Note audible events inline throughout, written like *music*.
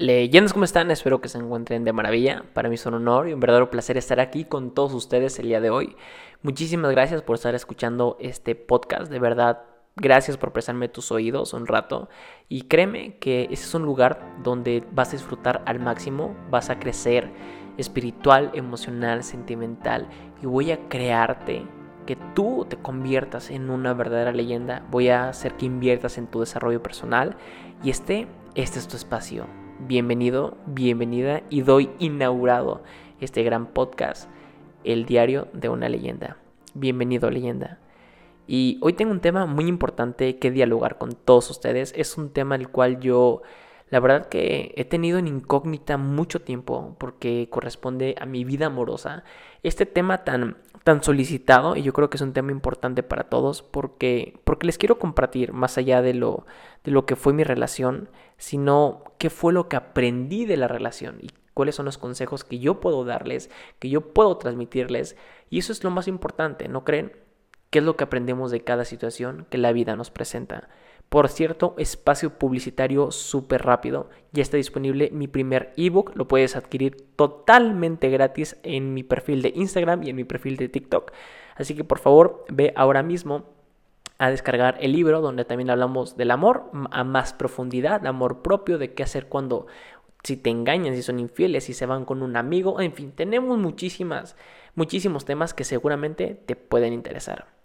Leyendas, ¿cómo están? Espero que se encuentren de maravilla. Para mí es un honor y un verdadero placer estar aquí con todos ustedes el día de hoy. Muchísimas gracias por estar escuchando este podcast. De verdad, gracias por prestarme tus oídos un rato. Y créeme que ese es un lugar donde vas a disfrutar al máximo, vas a crecer espiritual, emocional, sentimental. Y voy a crearte que tú te conviertas en una verdadera leyenda. Voy a hacer que inviertas en tu desarrollo personal. Y este, este es tu espacio bienvenido, bienvenida y doy inaugurado este gran podcast, El Diario de una Leyenda. Bienvenido, leyenda. Y hoy tengo un tema muy importante que dialogar con todos ustedes. Es un tema el cual yo, la verdad que he tenido en incógnita mucho tiempo porque corresponde a mi vida amorosa. Este tema tan, tan solicitado y yo creo que es un tema importante para todos porque, porque les quiero compartir más allá de lo, de lo que fue mi relación, sino qué fue lo que aprendí de la relación y cuáles son los consejos que yo puedo darles, que yo puedo transmitirles. Y eso es lo más importante, ¿no creen? ¿Qué es lo que aprendemos de cada situación que la vida nos presenta? Por cierto, espacio publicitario súper rápido. Ya está disponible mi primer ebook. Lo puedes adquirir totalmente gratis en mi perfil de Instagram y en mi perfil de TikTok. Así que por favor, ve ahora mismo a descargar el libro donde también hablamos del amor a más profundidad, amor propio, de qué hacer cuando si te engañan, si son infieles, si se van con un amigo, en fin, tenemos muchísimas, muchísimos temas que seguramente te pueden interesar.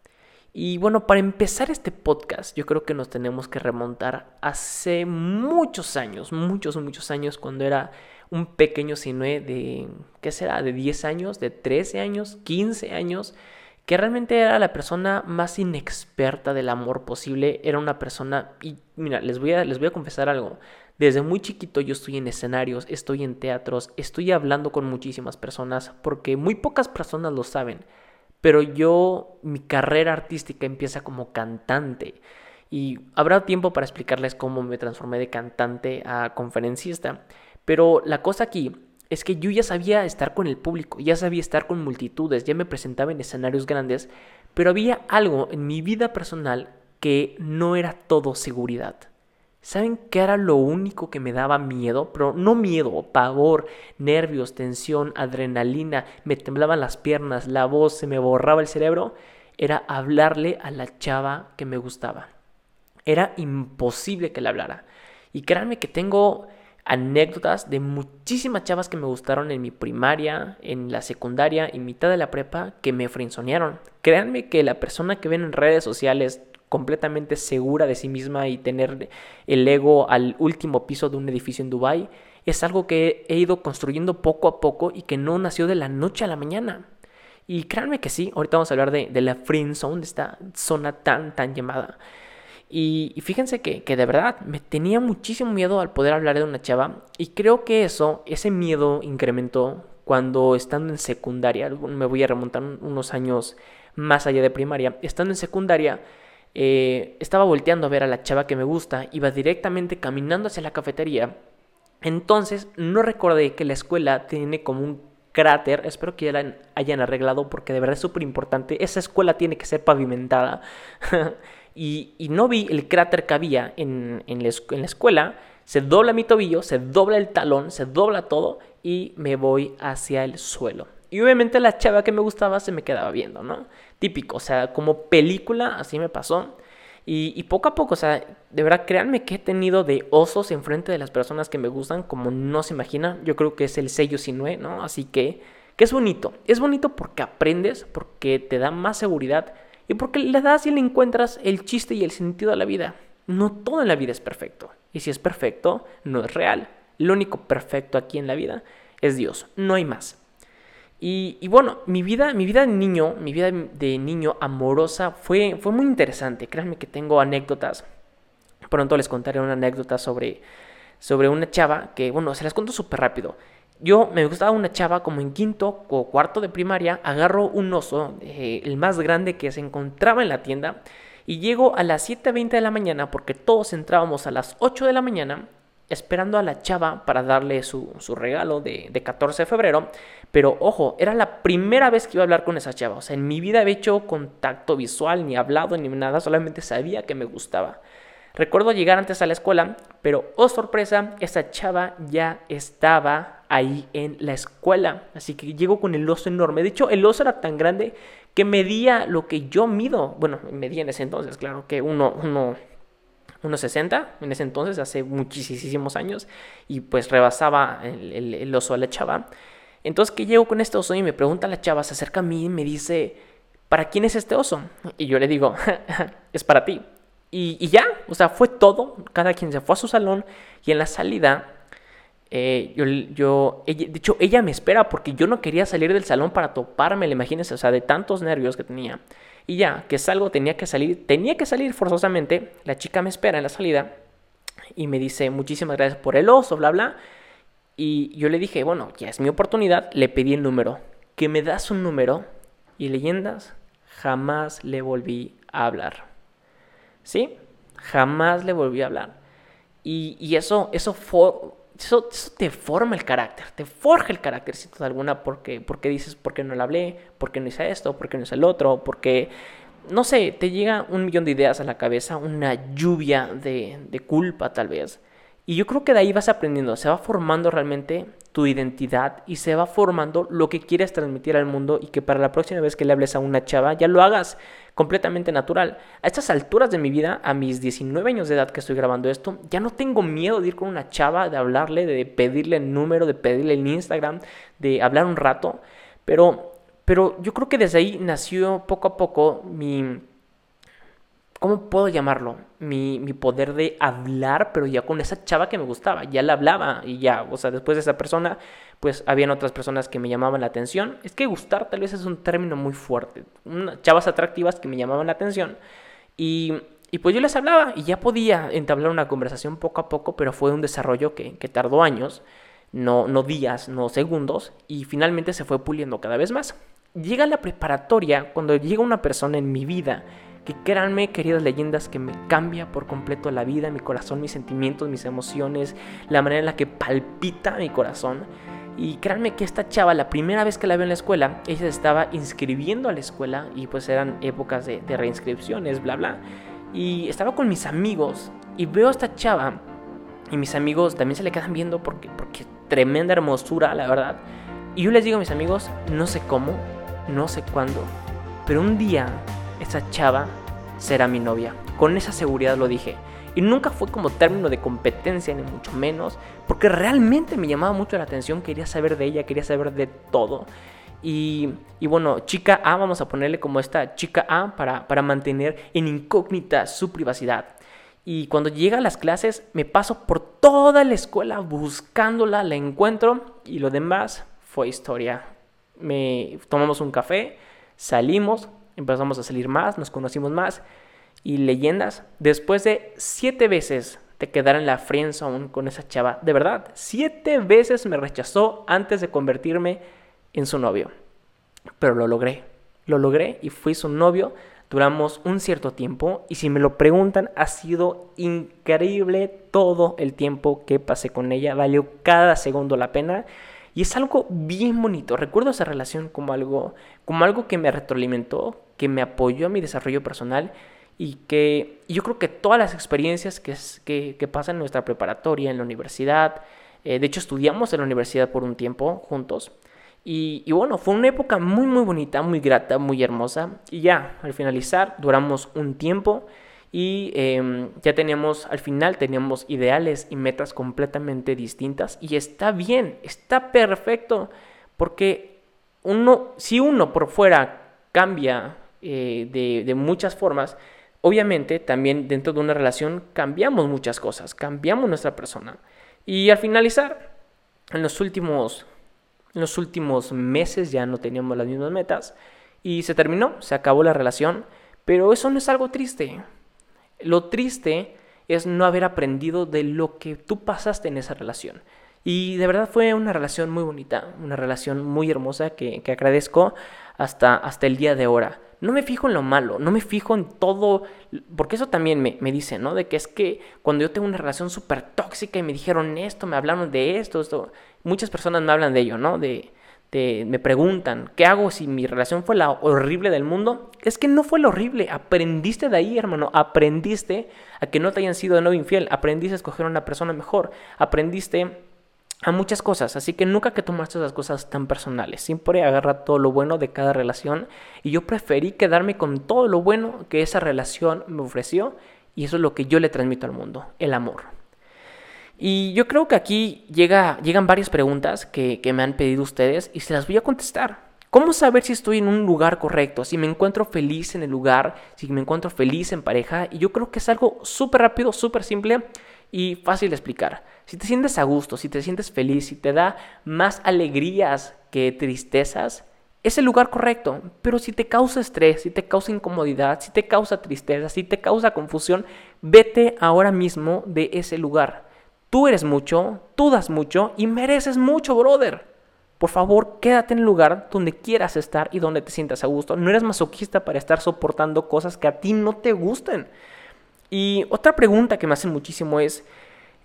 Y bueno, para empezar este podcast, yo creo que nos tenemos que remontar hace muchos años, muchos, muchos años, cuando era un pequeño cine de, ¿qué será? De 10 años, de 13 años, 15 años que realmente era la persona más inexperta del amor posible, era una persona, y mira, les voy a, les voy a confesar algo, desde muy chiquito yo estoy en escenarios, estoy en teatros, estoy hablando con muchísimas personas, porque muy pocas personas lo saben, pero yo, mi carrera artística empieza como cantante, y habrá tiempo para explicarles cómo me transformé de cantante a conferencista, pero la cosa aquí es que yo ya sabía estar con el público, ya sabía estar con multitudes, ya me presentaba en escenarios grandes, pero había algo en mi vida personal que no era todo seguridad. ¿Saben qué era lo único que me daba miedo? Pero no miedo, pavor, nervios, tensión, adrenalina, me temblaban las piernas, la voz, se me borraba el cerebro. Era hablarle a la chava que me gustaba. Era imposible que le hablara. Y créanme que tengo anécdotas de muchísimas chavas que me gustaron en mi primaria, en la secundaria y mitad de la prepa que me frenzonearon. Créanme que la persona que ven en redes sociales completamente segura de sí misma y tener el ego al último piso de un edificio en Dubai es algo que he ido construyendo poco a poco y que no nació de la noche a la mañana. Y créanme que sí, ahorita vamos a hablar de, la friendzone, de esta zona tan, tan llamada. Y, fíjense que, de verdad me tenía muchísimo miedo al poder hablar de una chava y creo que eso, ese miedo incrementó cuando estando en secundaria, me voy a remontar unos años más allá de primaria, estando en secundaria, eh, estaba volteando a ver a la chava que me gusta, iba directamente caminando hacia la cafetería, entonces no recordé que la escuela tiene como un cráter, espero que ya la hayan arreglado porque de verdad es súper importante, esa escuela tiene que ser pavimentada. *laughs* y, no vi el cráter que había en, la, escuela, se dobla mi tobillo, se dobla el talón, se dobla todo y me voy hacia el suelo. Y obviamente la chava que me gustaba se me quedaba viendo, ¿no? Típico, o sea, como película, así me pasó. Y, poco a poco, o sea, de verdad, créanme que he tenido de osos enfrente de las personas que me gustan, como no se imagina. Yo creo que es el sello Sinue, ¿no? Así que, que es bonito. Es bonito porque aprendes, porque te da más seguridad y porque le das y le encuentras el chiste y el sentido a la vida. No todo en la vida es perfecto. Y si es perfecto, no es real. Lo único perfecto aquí en la vida es Dios. No hay más. Y, bueno, mi vida, mi vida de niño, mi vida de niño amorosa fue, fue muy interesante. Créanme que tengo anécdotas. Pronto les contaré una anécdota sobre, sobre una chava que, bueno, se las cuento súper rápido. Yo me gustaba una chava como en quinto o cuarto de primaria, agarro un oso, eh, el más grande que se encontraba en la tienda, y llego a las 7.20 de la mañana porque todos entrábamos a las 8 de la mañana esperando a la chava para darle su, regalo de, de, 14 de febrero. Pero ojo, era la primera vez que iba a hablar con esa chava. O sea, en mi vida había hecho contacto visual, ni hablado, ni nada, solamente sabía que me gustaba. Recuerdo llegar antes a la escuela, pero oh sorpresa, esa chava ya estaba ahí en la escuela. Así que llego con el oso enorme. De hecho, el oso era tan grande que medía lo que yo mido. Bueno, medía en ese entonces, claro, que uno, uno, 1,60 en ese entonces, hace muchísimos años, y pues rebasaba el, oso a la chava. Entonces que llego con este oso y me pregunta la chava, se acerca a mí y me dice, ¿para quién es este oso? Y yo le digo, *laughs* es para ti. Y, ya, o sea, fue todo. Cada quien se fue a su salón y en la salida, eh, yo, yo de hecho, ella me espera porque yo no quería salir del salón para toparme, imagínense, o sea, de tantos nervios que tenía. Y ya, que salgo, tenía que salir, tenía que salir forzosamente. La chica me espera en la salida y me dice, muchísimas gracias por el oso, bla, bla. Y yo le dije, bueno, ya es mi oportunidad, le pedí el número. Que me das un número y leyendas, jamás le volví a hablar. ¿sí? Jamás le volví a hablar. Y, eso, eso, eso, te forma el carácter, te forja el carácter, sin duda alguna, porque, porque dices, ¿por qué no le hablé? ¿Por qué no hice esto? ¿Por qué no hice el otro? Porque, no sé, te llega un millón de ideas a la cabeza, una lluvia de, de culpa tal vez. Y yo creo que de ahí vas aprendiendo, se va formando realmente tu identidad y se va formando lo que quieres transmitir al mundo y que para la próxima vez que le hables a una chava ya lo hagas completamente natural. A estas alturas de mi vida, a mis 19 años de edad que estoy grabando esto, ya no tengo miedo de ir con una chava, de hablarle, de pedirle el número, de pedirle el Instagram, de hablar un rato, pero, pero yo creo que desde ahí nació poco a poco mi ¿cómo puedo llamarlo? Mi, poder de hablar, pero ya con esa chava que me gustaba, ya la hablaba y ya, o sea, después de esa persona, pues habían otras personas que me llamaban la atención. Es que gustar tal vez es un término muy fuerte. chavas atractivas que me llamaban la atención y, pues yo les hablaba y ya podía entablar una conversación poco a poco, pero fue un desarrollo que, que tardó años, no, no días, no segundos, y finalmente se fue puliendo cada vez más. Llega la preparatoria, cuando llega una persona en mi vida, que créanme, queridas leyendas, que me cambia por completo la vida, mi corazón, mis sentimientos, mis emociones, la manera en la que palpita mi corazón. Y créanme que esta chava, la primera vez que la veo en la escuela, ella se estaba inscribiendo a la escuela y pues eran épocas de, reinscripciones, bla, bla. Y estaba con mis amigos y veo a esta chava y mis amigos también se le quedan viendo porque, porque tremenda hermosura, la verdad. Y yo les digo a mis amigos, no sé cómo, no sé cuándo, pero un día esa chava será mi novia. Con esa seguridad lo dije. Y nunca fue como término de competencia, ni mucho menos, porque realmente me llamaba mucho la atención, quería saber de ella, quería saber de todo. Y, bueno, chica A, vamos a ponerle como esta chica A para, para mantener en incógnita su privacidad. Y cuando llega a las clases, me paso por toda la escuela buscándola, la encuentro y lo demás fue historia. Me tomamos un café, salimos, empezamos a salir más, nos conocimos más y leyendas. Después de siete veces de quedar en la friendzone con esa chava, de verdad, siete veces me rechazó antes de convertirme en su novio. Pero lo logré, lo logré y fui su novio. Duramos un cierto tiempo y si me lo preguntan, ha sido increíble todo el tiempo que pasé con ella. Valió cada segundo la pena. Y es algo bien bonito. Recuerdo esa relación como algo, como algo que me retroalimentó, que me apoyó a mi desarrollo personal y que yo creo que todas las experiencias que, que, pasan en nuestra preparatoria, en la universidad, eh, de hecho estudiamos en la universidad por un tiempo juntos, y, y, bueno, fue una época muy muy bonita, muy grata, muy hermosa, y ya, al finalizar, duramos un tiempo y em, ya teníamos, al final teníamos ideales y metas completamente distintas, y está bien, está perfecto, porque uno, si uno por fuera cambia eh, de, muchas formas, obviamente también dentro de una relación cambiamos muchas cosas, cambiamos nuestra persona. Y al finalizar, en los últimos, en los últimos meses ya no teníamos las mismas metas y se terminó, se acabó la relación, pero eso no es algo triste. Lo triste es no haber aprendido de lo que tú pasaste en esa relación. Y de verdad fue una relación muy bonita, una relación muy hermosa que, que agradezco hasta, hasta el día de ahora no me fijo en lo malo, no me fijo en todo, porque eso también me, me dice, ¿no? De que es que cuando yo tengo una relación súper tóxica y me dijeron esto, me hablaron de esto, esto, muchas personas me hablan de ello, ¿no? De, me preguntan, ¿qué hago si mi relación fue la horrible del mundo? Es que no fue la horrible, aprendiste de ahí, hermano, aprendiste a que no te hayan sido de nuevo infiel, aprendiste a escoger una persona mejor, aprendiste a muchas cosas, así que nunca que tomaste esas cosas tan personales, siempre agarra todo lo bueno de cada relación. Y yo preferí quedarme con todo lo bueno que esa relación me ofreció. Y eso es lo que yo le transmito al mundo, el amor. Y yo creo que aquí llega, llegan varias preguntas que, me han pedido ustedes y se las voy a contestar. ¿Cómo saber si estoy en un lugar correcto? Si me encuentro feliz en el lugar, si me encuentro feliz en pareja. Y yo creo que es algo súper rápido, súper simple y fácil de explicar. Si te sientes a gusto, si te sientes feliz, si te da más alegrías que tristezas, es el lugar correcto. Pero si te causa estrés, si te causa incomodidad, si te causa tristeza, si te causa confusión, vete ahora mismo de ese lugar. Tú eres mucho, tú das mucho y mereces mucho, brother. Por favor, quédate en el lugar donde quieras estar y donde te sientas a gusto. No eres masoquista para estar soportando cosas que a ti no te gusten. Y otra pregunta que me hacen muchísimo es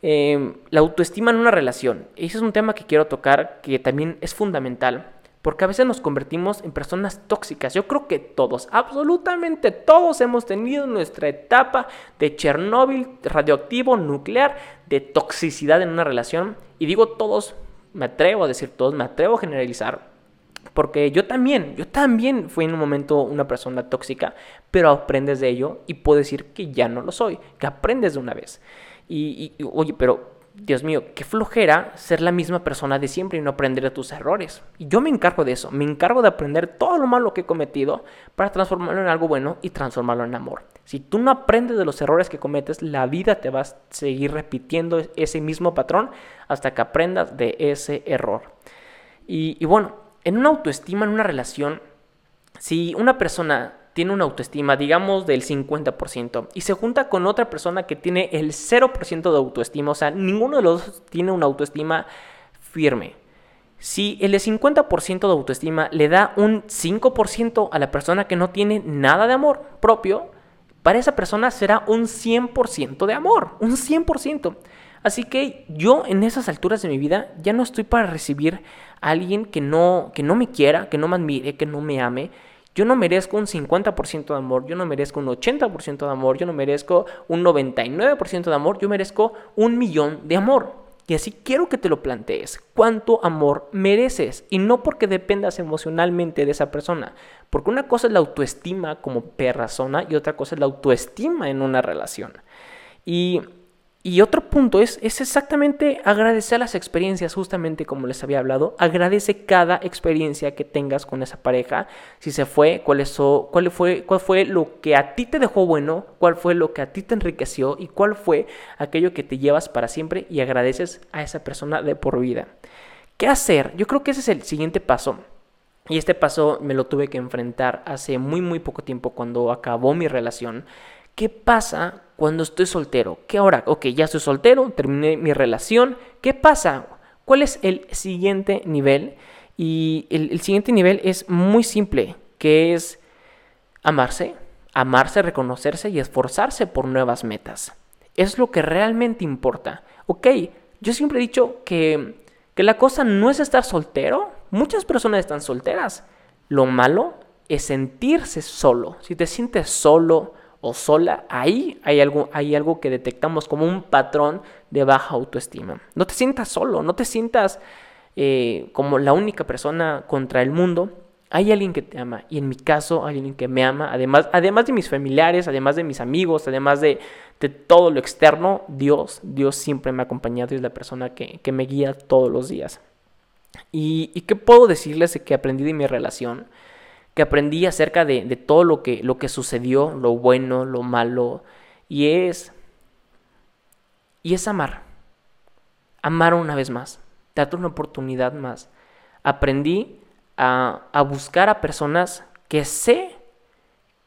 em, la autoestima en una relación. Ese es un tema que quiero tocar que también es fundamental. Porque a veces nos convertimos en personas tóxicas. Yo creo que todos, absolutamente todos hemos tenido nuestra etapa de Chernóbil radioactivo, nuclear, de toxicidad en una relación. Y digo todos, me atrevo a decir todos, me atrevo a generalizar. Porque yo también, yo también fui en un momento una persona tóxica, pero aprendes de ello y puedo decir que ya no lo soy, que aprendes de una vez. Y, y oye, pero Dios mío, qué flojera ser la misma persona de siempre y no aprender de tus errores. Y yo me encargo de eso, me encargo de aprender todo lo malo que he cometido para transformarlo en algo bueno y transformarlo en amor. Si tú no aprendes de los errores que cometes, la vida te va a seguir repitiendo ese mismo patrón hasta que aprendas de ese error. Y, y bueno, en una autoestima, en una relación, si una persona tiene una autoestima, digamos, del 50% y se junta con otra persona que tiene el 0% de autoestima, o sea, ninguno de los dos tiene una autoestima firme. Si el de 50% de autoestima le da un 5% a la persona que no tiene nada de amor propio, para esa persona será un 100% de amor, un 100%. Así que yo en esas alturas de mi vida ya no estoy para recibir a alguien que no, que no me quiera, que no me admire, que no me ame, yo no merezco un 50% de amor, yo no merezco un 80% de amor, yo no merezco un 99% de amor, yo merezco un millón de amor. Y así quiero que te lo plantees. ¿Cuánto amor mereces? Y no porque dependas emocionalmente de esa persona. Porque una cosa es la autoestima como persona y otra cosa es la autoestima en una relación. Y y otro punto es, es exactamente agradecer las experiencias, justamente como les había hablado. Agradece cada experiencia que tengas con esa pareja. Si se fue, cuál, es, cuál, fue, cuál fue lo que a ti te dejó bueno, cuál fue lo que a ti te enriqueció y cuál fue aquello que te llevas para siempre y agradeces a esa persona de por vida. ¿Qué hacer? Yo creo que ese es el siguiente paso. Y este paso me lo tuve que enfrentar hace muy, muy poco tiempo cuando acabó mi relación. ¿Qué pasa cuando estoy soltero? ¿Qué ahora? Ok, ya estoy soltero, terminé mi relación. ¿Qué pasa? ¿Cuál es el siguiente nivel? Y el, siguiente nivel es muy simple, que es amarse, amarse, reconocerse y esforzarse por nuevas metas. Es lo que realmente importa. Ok, yo siempre he dicho que, que la cosa no es estar soltero. Muchas personas están solteras. Lo malo es sentirse solo. Si te sientes solo, o sola, ahí hay algo, hay algo que detectamos como un patrón de baja autoestima. No te sientas solo, no te sientas eh, como la única persona contra el mundo. Hay alguien que te ama y en mi caso hay alguien que me ama, además, además de mis familiares, además de mis amigos, además de, todo lo externo, Dios, Dios siempre me ha acompañado y es la persona que, me guía todos los días. ¿Y, ¿Y qué puedo decirles de que aprendí de mi relación? Que aprendí acerca de, todo lo que, lo que sucedió, lo bueno, lo malo, y es, y es amar, amar una vez más, darte una oportunidad más. Aprendí a, a buscar a personas que sé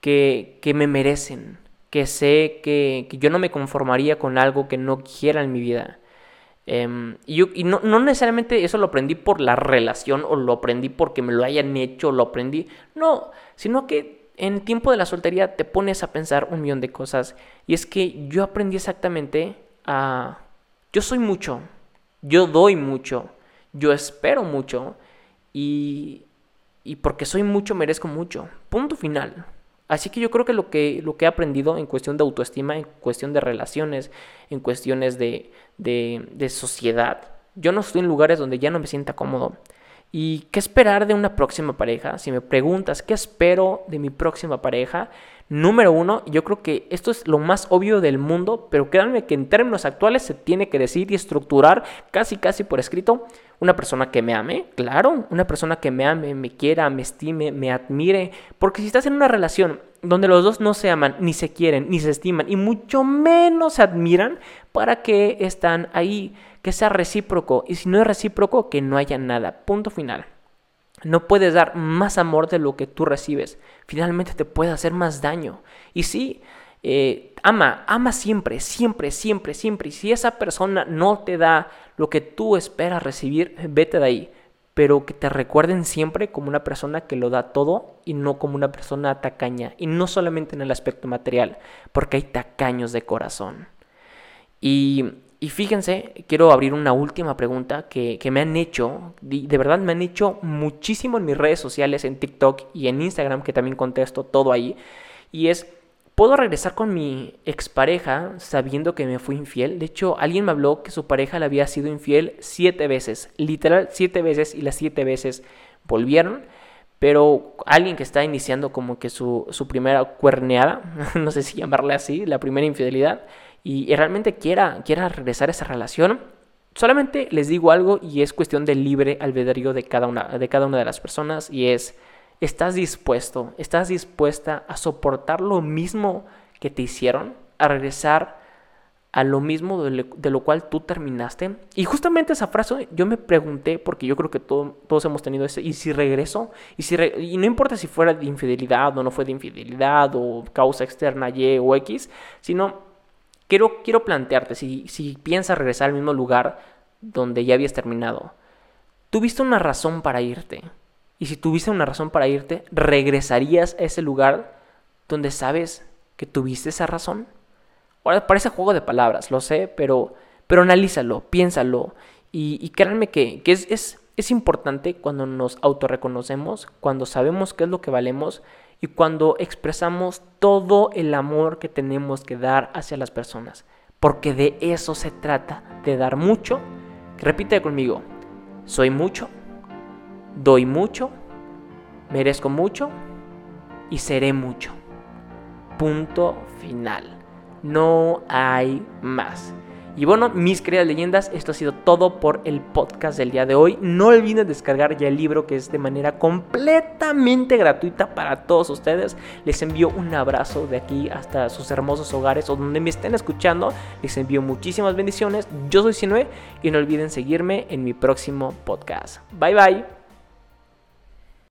que, que me merecen, que sé que, que, yo no me conformaría con algo que no quiera en mi vida. Em, y, no, no, necesariamente eso lo aprendí por la relación o lo aprendí porque me lo hayan hecho, lo aprendí. No, sino que en tiempo de la soltería te pones a pensar un millón de cosas. Y es que yo aprendí exactamente a... Yo soy mucho, yo doy mucho, yo espero mucho y, y porque soy mucho, merezco mucho. Punto final. Así que yo creo que lo, que lo que he aprendido en cuestión de autoestima, en cuestión de relaciones, en cuestiones de, de, de sociedad, yo no estoy en lugares donde ya no me sienta cómodo. ¿Y qué esperar de una próxima pareja? Si me preguntas qué espero de mi próxima pareja, número uno, yo creo que esto es lo más obvio del mundo, pero créanme que en términos actuales se tiene que decir y estructurar casi casi por escrito una persona que me ame, claro, una persona que me ame, me quiera, me estime, me admire, porque si estás en una relación donde los dos no se aman, ni se quieren, ni se estiman, y mucho menos se admiran, ¿para qué están ahí? que sea recíproco. Y si no es recíproco, que no haya nada. Punto final. No puedes dar más amor de lo que tú recibes. Finalmente te puede hacer más daño. Y sí, eh, ama, ama siempre, siempre, siempre, siempre. Y si esa persona no te da lo que tú esperas recibir, vete de ahí. Pero que te recuerden siempre como una persona que lo da todo y no como una persona tacaña. Y no solamente en el aspecto material, porque hay tacaños de corazón. Y y fíjense, quiero abrir una última pregunta que, me han hecho, de verdad me han hecho muchísimo en mis redes sociales, en TikTok y en Instagram, que también contesto todo ahí. Y es, ¿puedo regresar con mi expareja sabiendo que me fui infiel? De hecho, alguien me habló que su pareja le había sido infiel siete veces, literal siete veces, y las siete veces volvieron. Pero alguien que está iniciando como que su, su primera cuerneada, *laughs* no sé si llamarle así, la primera infidelidad, y, realmente quiera, quiera regresar a esa relación, solamente les digo algo y es cuestión del libre albedrío de cada una de, cada una de las personas y es, ¿estás dispuesto, estás dispuesta a soportar lo mismo que te hicieron, a regresar a lo mismo de, lo cual tú terminaste. Y justamente esa frase yo me pregunté, porque yo creo que todos hemos tenido ese, ¿y si regreso? Y, si y no importa si fuera de infidelidad o no fue de infidelidad o causa externa Y o X, sino quiero, quiero plantearte, si, si piensas regresar al mismo lugar donde ya habías terminado, tuviste una razón para irte. Y si tuviste una razón para irte, ¿regresarías a ese lugar donde sabes que tuviste esa razón? Ahora parece juego de palabras, lo sé, pero, pero analízalo, piénsalo. Y, y créanme que, que es, es, es importante cuando nos autorreconocemos, cuando sabemos qué es lo que valemos y cuando expresamos todo el amor que tenemos que dar hacia las personas. Porque de eso se trata, de dar mucho. Repite conmigo, soy mucho, doy mucho, merezco mucho y seré mucho. Punto final. No hay más. Y bueno, mis queridas leyendas, esto ha sido todo por el podcast del día de hoy. No olviden descargar ya el libro que es de manera completamente gratuita para todos ustedes. Les envío un abrazo de aquí hasta sus hermosos hogares o donde me estén escuchando. Les envío muchísimas bendiciones. Yo soy Sinue y no olviden seguirme en mi próximo podcast. Bye bye.